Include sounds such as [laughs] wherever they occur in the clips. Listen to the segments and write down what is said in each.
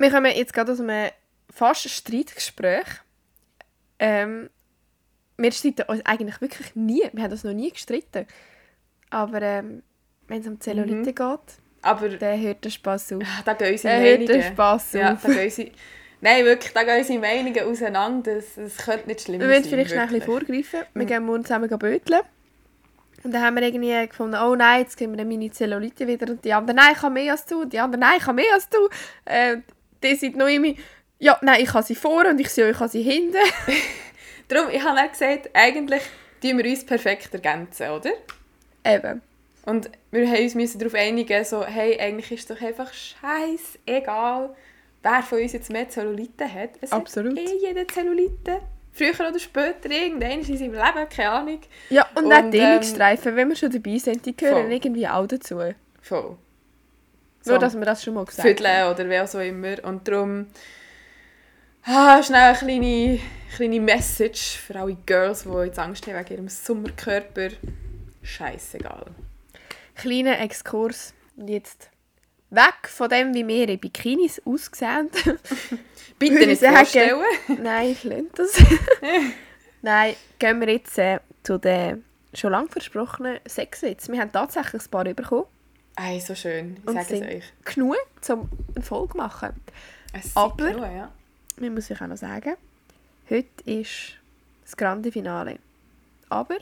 Wir kommen jetzt gerade aus einem fast Streitgespräch. Ähm, wir streiten uns eigentlich wirklich nie. Wir haben uns noch nie gestritten. Aber ähm, wenn es um Zellulite Mhm. geht, Aber dann hört der Spass auf. da gehen unsere Dann hört der Meinungen. Spass Ja, auf. da gehen unsere... Nein, wirklich, da gehen unsere Meinungen auseinander. Das, das könnte nicht schlimm Wir sein. wollen vielleicht schnell ein bisschen wirklich. vorgreifen. Wir Mhm. gehen morgen zusammen böteln. Und dann haben wir irgendwie gefunden, oh nein, jetzt kriegen wir meine Zellulite wieder. Und die anderen, nein, ich habe mehr als du. Die anderen, nein, ich habe mehr als du. Äh, die sind noch immer, ja, nein, ich habe sie vor und ich sehe, ich habe sie hinten. [laughs] Darum, ich habe auch gesagt, eigentlich tun wir uns perfekt ergänzen, oder? Eben. Und wir haben uns müssen darauf einigen, so, hey, eigentlich ist es doch einfach scheißegal, wer von uns jetzt mehr Zellulite hat. Es Absolut. hat eh jeder Zellulite. Früher oder später, irgendwann in seinem Leben, keine Ahnung. Ja, und, Und, auch ähm, Dehnungsstreifen, wenn wir schon dabei sind, die gehören Voll. irgendwie auch dazu. Voll. Nur, dass wir das schon mal gesagt Vierteln oder wer auch immer. Und darum ah, schnell eine kleine, kleine Message für alle Girls, die jetzt Angst haben wegen ihrem Sommerkörper. Scheißegal. Kleiner Exkurs. Und Jetzt weg von dem, wie wir in Bikinis aussehen. [laughs] Bitte nicht sagen. vorstellen. [laughs] Nein, ich lehne das. [laughs] Nein, gehen wir jetzt äh, zu den schon lange versprochenen Sexwitz. Wir haben tatsächlich ein paar bekommen. Ey, so schön. Ich Und sage es euch. Genug, um eine Folge zu machen. Es Aber- genug, ja. Man muss sich auch noch sagen, heute ist das grande Finale. Aber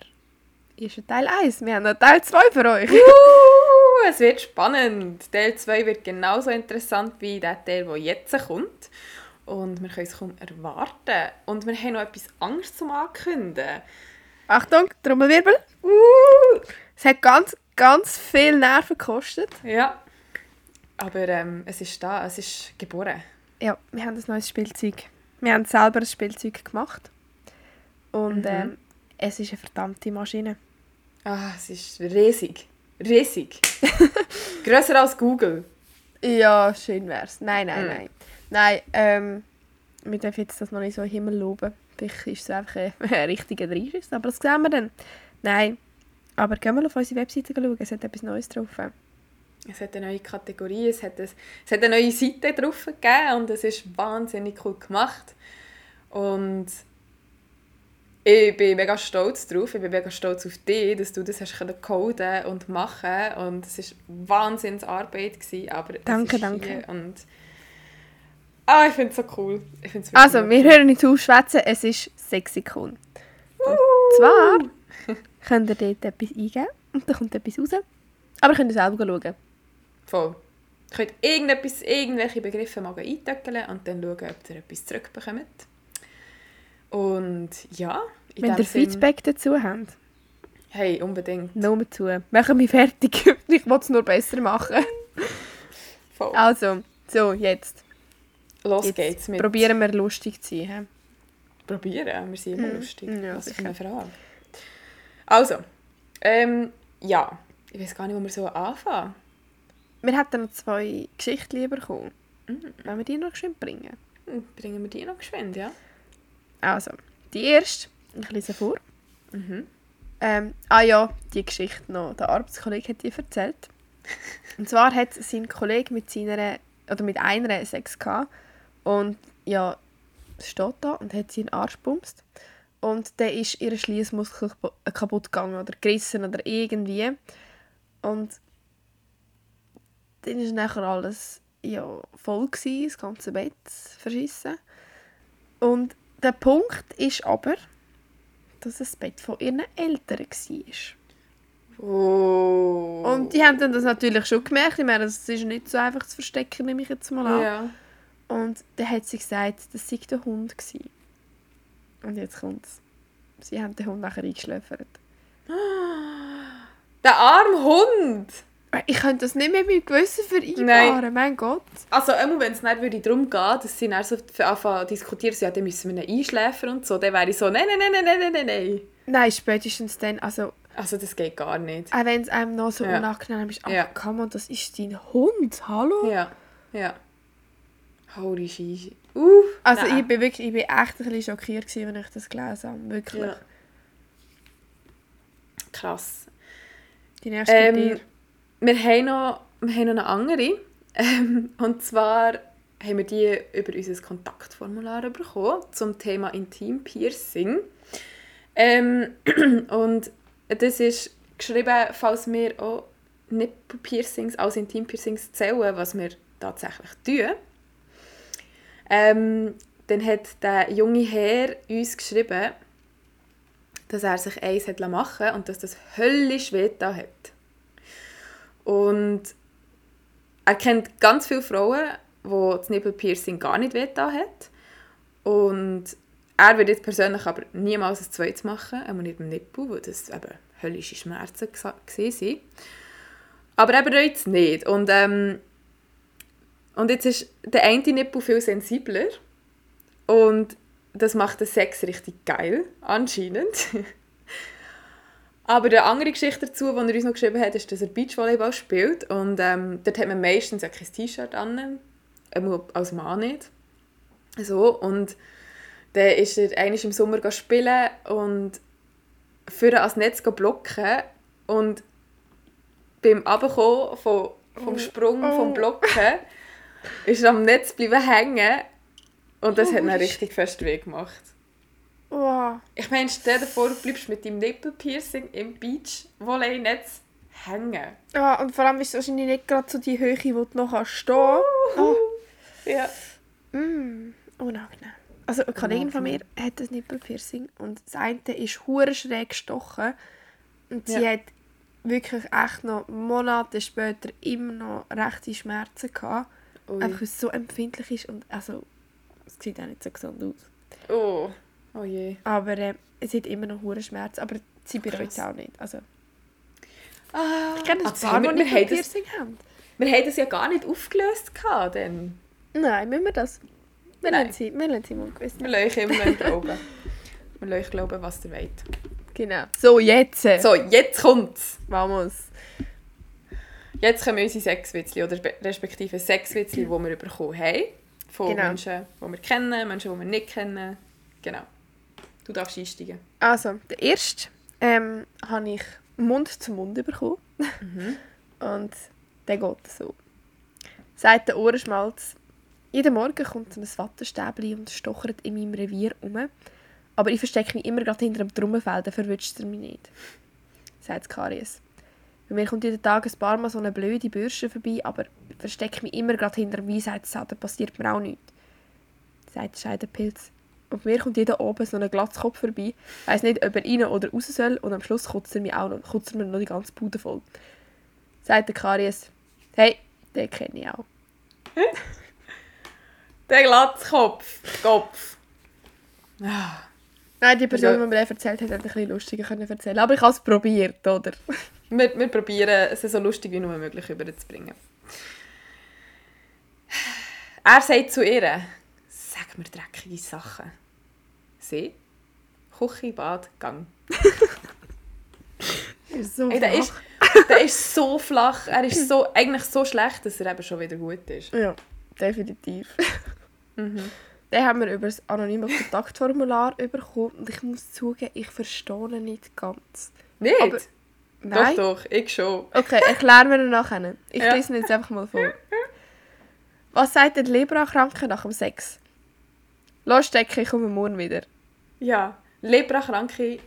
ist ein Teil 1. Wir haben noch Teil 2 für euch. Uh, es wird spannend. Teil 2 wird genauso interessant wie der Teil, der jetzt kommt. Und wir können es kaum erwarten. Und wir haben noch etwas Angst zum Ankündigen. Achtung, Trommelwirbel. Es hat ganz, ganz viel Nerven gekostet. Ja. Aber ähm, es ist da, es ist geboren. Ja, wir haben ein neues Spielzeug. Wir haben selber ein Spielzeug gemacht. Und Mhm. ähm, es ist eine verdammte Maschine. Ah, es ist riesig. Riesig. [laughs] Grösser als Google. Ja, schön wär's. Nein, nein, Mm. nein. Nein, ähm, wir dürfen jetzt das noch nicht so im Himmel loben. Vielleicht ist es einfach ein, [laughs] richtiger Dreischiss, aber das sehen wir dann. Nein, aber gehen wir auf unsere Webseite schauen, es hat etwas Neues drauf. Es hat eine neue Kategorie, es hat, ein, es hat eine neue Seite drauf gegeben und es ist wahnsinnig cool gemacht. Und ich bin mega stolz drauf, ich bin mega stolz auf dich, dass du das hast coden und machen und es ist Wahnsinnsarbeit gewesen, aber es Danke, danke. Und ah, ich finde es so cool. Ich find's wirklich Also, wirklich wir hören nicht aufschwätzen, es ist Sexikon. Und zwar [laughs] könnt ihr dort etwas eingeben und dann kommt etwas raus. Aber könnt ihr selber schauen. Voll. Ihr könnt irgendetwas, irgendwelche Begriffe mal eintöckeln und dann schauen, ob ihr etwas zurückbekommt. Und ja, in Wenn ihr Sinn- Feedback dazu habt, Hey, unbedingt. nur zu. Machen wir fertig. [laughs] ich will es nur besser machen. Voll. Also, so, jetzt. Los jetzt geht's mit... Probieren wir lustig zu sein. Probieren, wir sind immer Mhm. lustig. Ja, Was für sicher. eine Frage. Also, ähm, ja. Ich weiß gar nicht, wo wir so anfangen. Wir hätten noch zwei Geschichten bekommen. Mhm. Wenn wir die noch schön bringen. Hm, Bringen wir die noch geschwind, ja? Also, die erste, ich lese vor. Mhm. Ähm, ah ja, die Geschichte noch. Der Arbeitskollege hat die erzählt. [laughs] Und zwar hat sein Kollege mit seiner, oder mit einer Sex gehabt. Und ja, steht da und hat seinen Arsch bumst. Und dann ist ihr Schließmuskel äh, kaputt gegangen oder gerissen oder irgendwie. Und dann war nachher alles ja, voll, gewesen, das ganze Bett verschissen. Und der Punkt ist aber, dass es das Bett von ihren Eltern war. Oh. Und die haben dann das natürlich schon gemerkt. Ich meine, es ist nicht so einfach zu verstecken, nehme ich jetzt mal an. Ja. Und dann hat sie gesagt, das sei der Hund gewesen. Und jetzt kommt's. Sie haben den Hund nachher eingeschläfert. [gasps] Der arme Hund! Ich könnte das nicht mehr mit meinem Gewissen vereinbaren, mein Gott. Also, immer wenn es nicht würde darum geht, dass sie dann so anfangen zu diskutieren, so, ja, dann müssen wir ihn einschläfern und so, dann wäre ich so, nein, nein, nein, nein, nein, nein, nein. Nein, spätestens dann, also Also, das geht gar nicht. auch wenn es einem noch so Ja. unangenehm ist, ach Ja. komm das ist dein Hund, hallo? Ja, ja. Holy shit. Uff. Also nein. ich bin wirklich, ich bin echt ein bisschen schockiert gewesen, als ich das gelesen habe, wirklich. Ja. Krass. Die nächste ähm, wir, haben noch, wir haben noch eine andere. Ähm, und zwar haben wir die über unser Kontaktformular bekommen zum Thema Intim-Piercing. Ähm, [clears throat] und das ist geschrieben, falls wir auch Nippel-Piercings als Intim-Piercings zählen, was wir tatsächlich tun. Ähm, dann hat der junge Herr uns geschrieben, dass er sich eins hat machen lassen und dass das höllisch weh hat. Und er kennt ganz viele Frauen, wo das Nippelpiercing gar nicht weh hat. Und er würde jetzt persönlich aber niemals ein zweites machen, einmal nicht im Nippel, weil das eben höllische Schmerzen waren. Aber er bereut es nicht. Und, ähm, und jetzt ist der eine Nippel viel sensibler. Und das macht den Sex richtig geil, anscheinend. Aber eine andere Geschichte dazu, die er uns noch geschrieben hat, ist, dass er Beachvolleyball spielt. Und ähm, dort hat man meistens auch kein T-Shirt an. Als Mann nicht. So, und dann ist er einmal im Sommer spielen und für ans Netz blocken. Und beim Abkommen vom, vom oh. Sprung oh. vom Blocken ist am Netz bleiben hängen und das oh, hat ihn richtig fest weh gemacht. Wow. Ich meine, stell dir vor, du bleibst mit deinem Nippelpiercing im Beach-Volley-Netz hängen. Ja, und vor allem ist es wahrscheinlich nicht gerade so die Höhe, wo du noch stehen kannst. Oh. Ja. Mm, unangenehm. Also eine Kollegin von mir hat ein Nippelpiercing und das eine ist hure schräg gestochen und sie ja. hat wirklich echt noch Monate später immer noch rechte Schmerzen gehabt. Ui. Einfach weil es so empfindlich ist und also es sieht auch nicht so gesund aus. Oh. Oh je. Aber äh, es hat immer noch hohe Schmerzen, aber sie bereut es auch nicht. Also, ah, ich kenne ein also paar, die ein Piercing haben. Wir haben das ja gar nicht aufgelöst gehabt, denn. Nein, müssen wir das? Wir lassen sie, wir lassen sie mal gewiss. Wir lassen immer [laughs] glauben. wir lassen glauben, was ihr wollt. Genau. So, jetzt. So, jetzt kommt's. Vamos. Jetzt kommen unsere Sexwitzli, oder respektive Sexwitzli, die wir bekommen haben. Von genau. Menschen, die wir kennen, Menschen, die wir nicht kennen. Genau. Du darfst einsteigen. Also, der erste ähm, habe ich Mund zu Mund bekommen. Mhm. [laughs] Und der geht so. Sagt der Ohrenschmalz, jeden Morgen kommt ein Wattestäbli und stochert in meinem Revier um. Aber ich verstecke mich immer gerade hinter einem Trommelfell, dann verwünscht er mich nicht. Sagt Karies. Bei mir kommt jeden Tag ein paar Mal so eine blöde Bürste vorbei, aber ich verstecke mich immer gerade hinter einem Weisheitszahn, dann passiert mir auch nichts. Sagt der Scheidepilz. Und mir kommt jeder oben so ein Glatzkopf vorbei. Weiss nicht, ob er rein oder raus soll. Und am Schluss kotzt er, mich auch noch, kotzt er mir noch die ganze Bude voll. Sagt der Karies, hey, den kenne ich auch. [laughs] der Glatzkopf. Kopf. Ah. Nein, die Person, die mir das erzählt hat, hat ein bisschen lustiger können erzählen Aber ich habe es probiert, oder? [laughs] wir, wir probieren, es so lustig wie nur möglich überzubringen. Er sagt zu ihr, sag mir dreckige Sachen. See, Küche, Bad, Gang. [laughs] ist so Ey, der, ist, der ist so flach. Er ist so, eigentlich so schlecht, dass er eben schon wieder gut ist. Ja, definitiv. mhm. Den haben wir über das anonyme Kontaktformular bekommen und ich muss zugeben, ich verstehe ihn nicht ganz. Nicht? Aber, nein. Doch, doch, ich schon. Okay, erklären wir nachher. Ich ja. lese ihn jetzt einfach mal vor. Was sagt der Libra-Kranke nach dem Sex? Lass stecken, ich komme morgen wieder. Ja, Leprakranke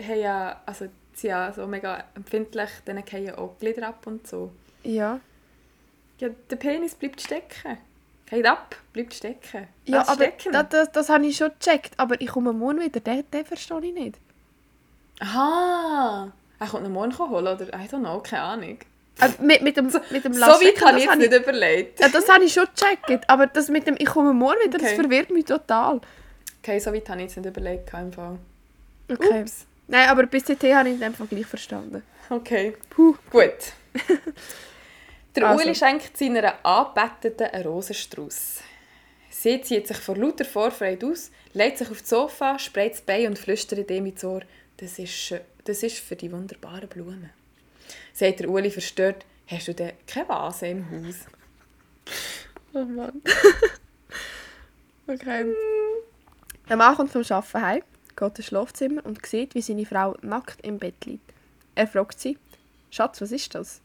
haben ja, also sind ja so mega empfindlich, denen fallen auch Glieder ab und so. Ja. Ja, der Penis bleibt stecken. Geht ab, bleibt stecken. Ja, Lass aber stecken. Das, das, das habe ich schon gecheckt, aber ich komme morgen wieder, den, den verstehe ich nicht. Aha, er kommt noch morgen holen, oder? I don't know, keine Ahnung. Äh, mit, mit dem, mit dem So weit habe ich jetzt nicht überlegt. Ja, das habe ich schon gecheckt, aber das mit dem «Ich komme morgen wieder», okay. das verwirrt mich total. Okay, so weit habe ich jetzt nicht überlegt, Fall. Okay. Ups. Nein, aber bis CT habe ich dem Fall gleich verstanden. Okay. Puh. Gut. [laughs] Der also. Uli schenkt seiner Anbeteten einen Rosenstrauß. Sie zieht sich vor lauter Vorfreude aus, legt sich auf das Sofa, sprayt das Bein und flüstert ihm ins Ohr, das ist, das ist für die wunderbaren Blumen sagt der Uli verstört, hast du denn keine Vase im Haus? Oh Mann. [laughs] okay. Der Mann kommt vom Arbeiten heim, geht ins Schlafzimmer und sieht, wie seine Frau nackt im Bett liegt. Er fragt sie, Schatz, was ist das?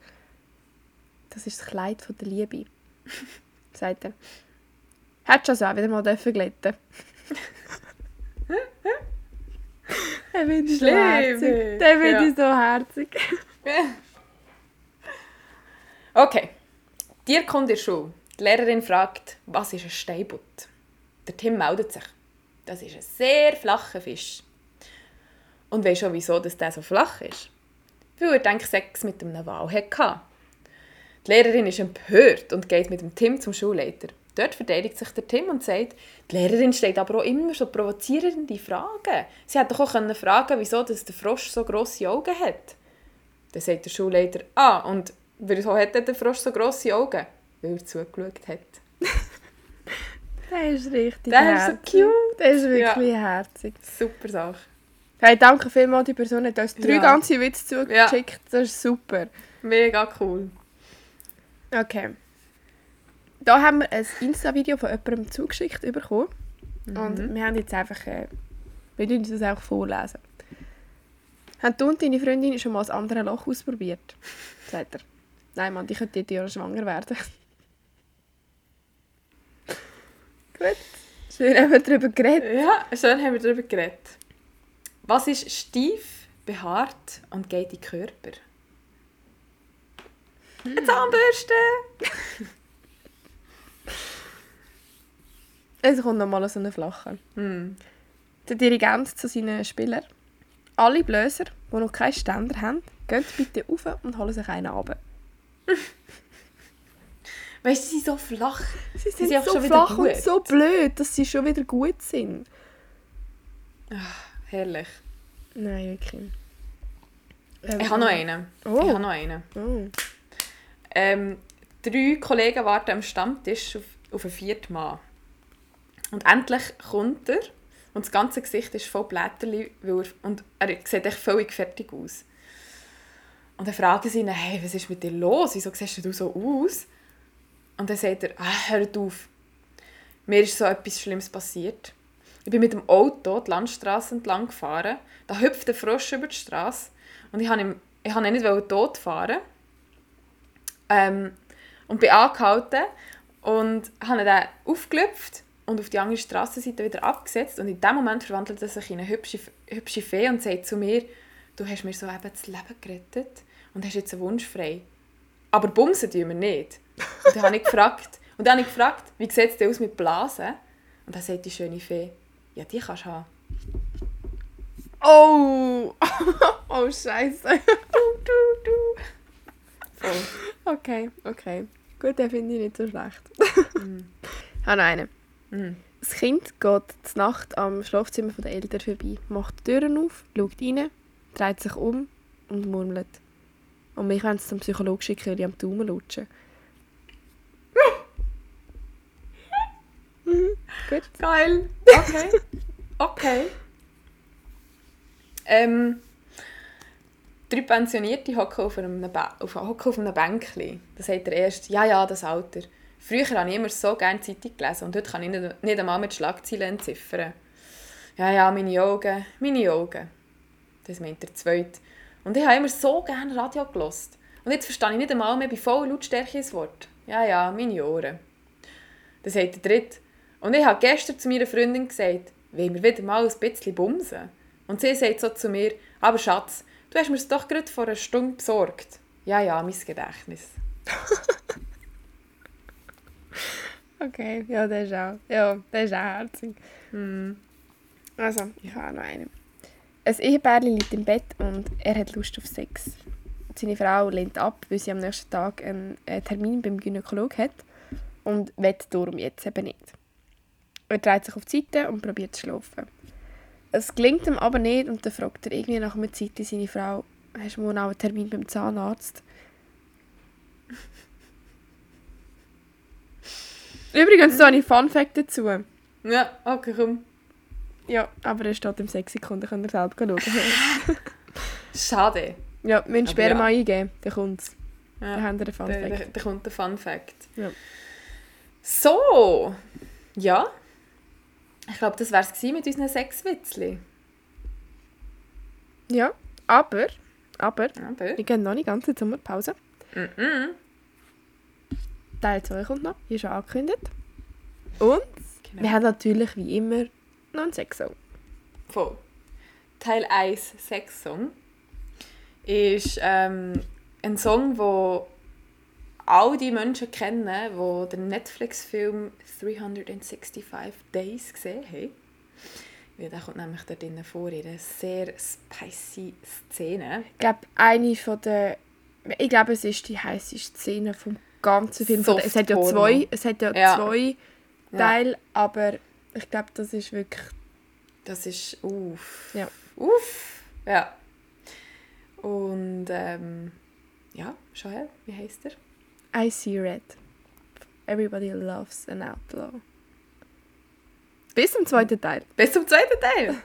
Das ist das Kleid von der Liebe, [laughs] sagt er. Hättest du also auch wieder mal dürfen [laughs] Der finde ich so herzig. Der finde Ja. ich so herzig. Okay. Dir kommt in die Schule. Die Lehrerin fragt, was ist ein Steinbutt? Der Tim meldet sich. Das ist ein sehr flacher Fisch. Und weisst schon, wieso dass der so flach ist? Weil er denkt, Sex mit einem Wal hatte. Die Lehrerin ist empört und geht mit dem Tim zum Schulleiter. Dort verteidigt sich der Tim und sagt, die Lehrerin stellt aber auch immer so provozierende Fragen. Sie hätte doch auch können fragen wieso dass der Frosch so grosse Augen hat. Dann sagt der Schulleiter, ah, und wieso hat der Frosch so grosse Augen? Weil er zugeschaut hat. [laughs] Der ist richtig Der ist so herzig. cute. Der ist wirklich herzig. Super Sache. Hey, danke vielmals, die Person hat uns drei Ja. ganze Witze zugeschickt. Das ist super. Mega cool. Okay. Da haben wir ein Insta-Video von jemandem zugeschickt bekommen. Und wir haben jetzt einfach... Äh, wir uns das auch vorlesen. Haben du und deine Freundin schon mal das andere Loch ausprobiert? [laughs] Sagt er. Nein, Mann, die könnte jedes Jahr schwanger werden. [laughs] Gut. Schön haben wir darüber geredet. Ja, schön haben wir darüber geredet. Was ist steif, behaart und geht in den Körper? Eine Zahnbürste! [laughs] Es kommt nochmal so eine flache. Hm. Der Dirigent zu seinen Spielern. Alle Bläser, die noch keinen Ständer haben, gehen bitte rauf und holen sich einen ab. [laughs] Weißt du, sie sind so flach. Sie sind sind einfach so flach und so blöd, dass sie schon wieder gut sind. Herrlich. Nein, wirklich. Ähm, Ich habe noch einen. Oh. Ich habe noch einen. Oh. Ähm, drei Kollegen warten am Stammtisch auf, auf einen vierten Mann. Und endlich kommt er und das ganze Gesicht ist voll Blätterli, er, und er sieht echt völlig fertig aus. Und dann fragen sie ihn, hey, was ist mit dir los? Wieso siehst du so aus? Und dann sagt er, ah, hört auf. Mir ist so etwas Schlimmes passiert. Ich bin mit dem Auto die Landstraße entlang gefahren. Da hüpft ein Frosch über die Straße. Und ich wollte ihn, ihn nicht tot fahren. Ähm, und bin angehalten und habe ihn dann aufgelüpft und auf die andere Strassenseite wieder abgesetzt. Und in dem Moment verwandelt er sich in eine hübsche, hübsche Fee und sagt zu mir, du hast mir so eben das Leben gerettet und hast jetzt einen Wunsch frei. Aber bumsen tun wir nicht. Und dann habe ich gefragt, [laughs] und dann habe ich gefragt, wie sieht es denn aus mit Blasen? Und dann sagt die schöne Fee, ja, die kannst du haben. Oh! [laughs] oh, Scheiße. Du, du, du. Voll. Okay, okay. Gut, den finde ich nicht so schlecht. Ich [laughs] habe noch einen. Mhm. Das Kind geht zur Nacht am Schlafzimmer der Eltern vorbei, macht die Türen auf, schaut rein, dreht sich um und murmelt. Und mich wollen sie zum Psychologen schicken, weil ich am Daumen lutschen. gut. Geil. Okay. Okay. Ähm, drei Pensionierte hocken auf einem, ba auf, auf einem Bänkchen. Da sagt der Erste, ja, ja, das Alter. Früher habe ich immer so gerne Zeitung gelesen und heute kann ich nicht, nicht einmal mit Schlagzeilen entziffern. Ja, ja, meine Augen, meine Augen. Das meint der Zweite. Und ich habe immer so gerne Radio gelost. Und jetzt verstehe ich nicht einmal mehr bei voller Lautstärke ein Wort. Ja, ja, meine Ohren. Dann sagt der Dritte. Und ich habe gestern zu meiner Freundin gesagt, wollen wir wieder mal ein bisschen bumsen? Und sie sagt so zu mir, aber Schatz, du hast mir es doch gerade vor einer Stunde besorgt. Ja, ja, mein Gedächtnis. [laughs] [laughs] Okay, ja, der ist auch, ja, der ist auch herzig. Also, ich habe auch noch einen. Ein Ehepärchen liegt im Bett und er hat Lust auf Sex. Seine Frau lehnt ab, weil sie am nächsten Tag einen Termin beim Gynäkolog hat und will darum jetzt eben nicht. Er dreht sich auf die Seite und probiert zu schlafen. Es gelingt ihm aber nicht und dann fragt er irgendwie nach einer Zeit seine Frau, hast du morgen auch einen Termin beim Zahnarzt? Übrigens, so eine Fun Fact dazu. Ja, okay, komm. Ja, aber er steht im Sexikon, da könnt ihr selber schauen. [laughs] Schade. ja, Aber später ja. mal eingeben, dann kommt es. Ja. Dann haben wir einen Fun Fact. da kommt der Fun Fact. Ja. So, ja. Ich glaube, das wäre es mit unseren sechs Witzli. Ja, aber, aber, Aber, wir gehen noch nicht ganz in die Sommerpause. mhm. Teil 2 kommt noch, wie schon angekündigt. Und Genau. wir haben natürlich wie immer noch einen Sexsong. Voll. Teil 1 Sex-Song ist ähm, ein Song, wo all die Menschen kennen, die den Netflix-Film 365 Days gesehen haben. Weil der kommt nämlich da drinnen vor, in einer sehr spicy Szene. Ich glaube, eine von der... Ich glaube, es ist die heißeste Szene vom ganzen Film. Der- Es hat ja zwei, es hat ja Ja. zwei Ja. Teile, aber ich glaube, das ist wirklich... Das ist uff. Ja. Uff. Ja. Und ähm, ja, schau her, wie heißt er? I see red. Everybody loves an outlaw. Bis zum zweiten Teil. Bis zum zweiten Teil.